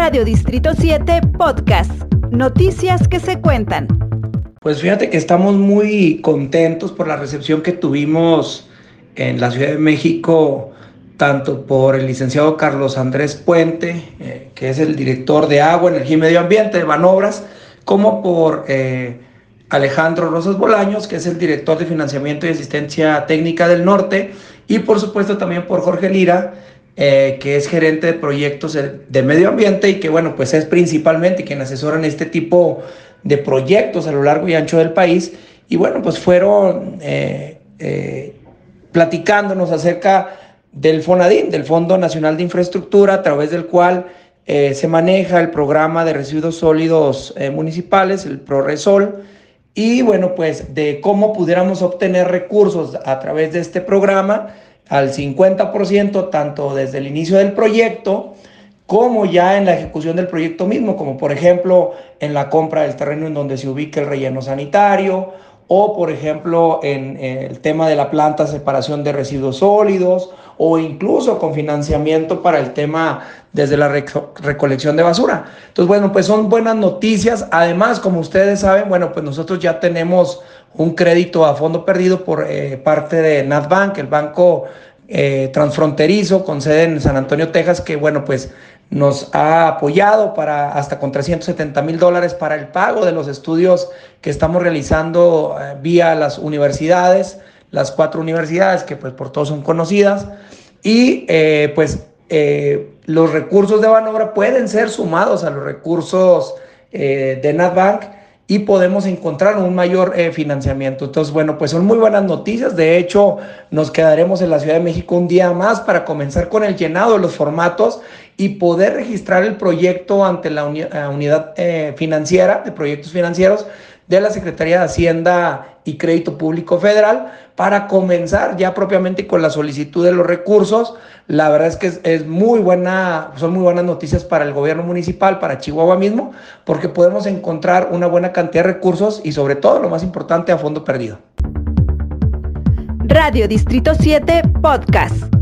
Radio Distrito 7 Podcast. Noticias que se cuentan. Pues fíjate que estamos muy contentos por la recepción que tuvimos en la Ciudad de México, tanto por el licenciado Carlos Andrés Puente, eh, que es el director de Agua, Energía y Medio Ambiente de Banobras, como por eh, Alejandro Rosas Bolaños, que es el director de Financiamiento y Asistencia Técnica del Norte, y por supuesto también por Jorge Lira, eh, que es gerente de proyectos de medio ambiente y que, bueno, pues es principalmente quien asesora en este tipo de proyectos a lo largo y ancho del país. Y bueno, pues fueron eh, eh, platicándonos acerca del FONADIN, del Fondo Nacional de Infraestructura, a través del cual se maneja el programa de residuos sólidos municipales, el ProResol, y bueno, pues de cómo pudiéramos obtener recursos a través de este programa al 50%, tanto desde el inicio del proyecto como ya en la ejecución del proyecto mismo, como por ejemplo en la compra del terreno en donde se ubica el relleno sanitario, o por ejemplo en el tema de la planta separación de residuos sólidos, o incluso con financiamiento para el tema desde la recolección de basura. Entonces, bueno, pues son buenas noticias. Además, como ustedes saben, bueno, pues nosotros ya tenemos un crédito a fondo perdido por eh, parte de NatBank, el banco eh, transfronterizo con sede en San Antonio, Texas, que bueno, pues nos ha apoyado para hasta con 370 mil dólares para el pago de los estudios que estamos realizando eh, vía las universidades, las cuatro universidades que pues por todos son conocidas. Y pues los recursos de Banobra pueden ser sumados a los recursos de NatBank y podemos encontrar un mayor eh, financiamiento. Entonces, bueno, pues son muy buenas noticias. De hecho, nos quedaremos en la Ciudad de México un día más para comenzar con el llenado de los formatos y poder registrar el proyecto ante la eh, unidad eh, financiera de proyectos financieros de la Secretaría de Hacienda y Crédito Público Federal para comenzar ya propiamente con la solicitud de los recursos. La verdad es que es, muy buena, son muy buenas noticias para el gobierno municipal, para Chihuahua mismo, porque podemos encontrar una buena cantidad de recursos y sobre todo, lo más importante, a fondo perdido. Radio Distrito 7 Podcast.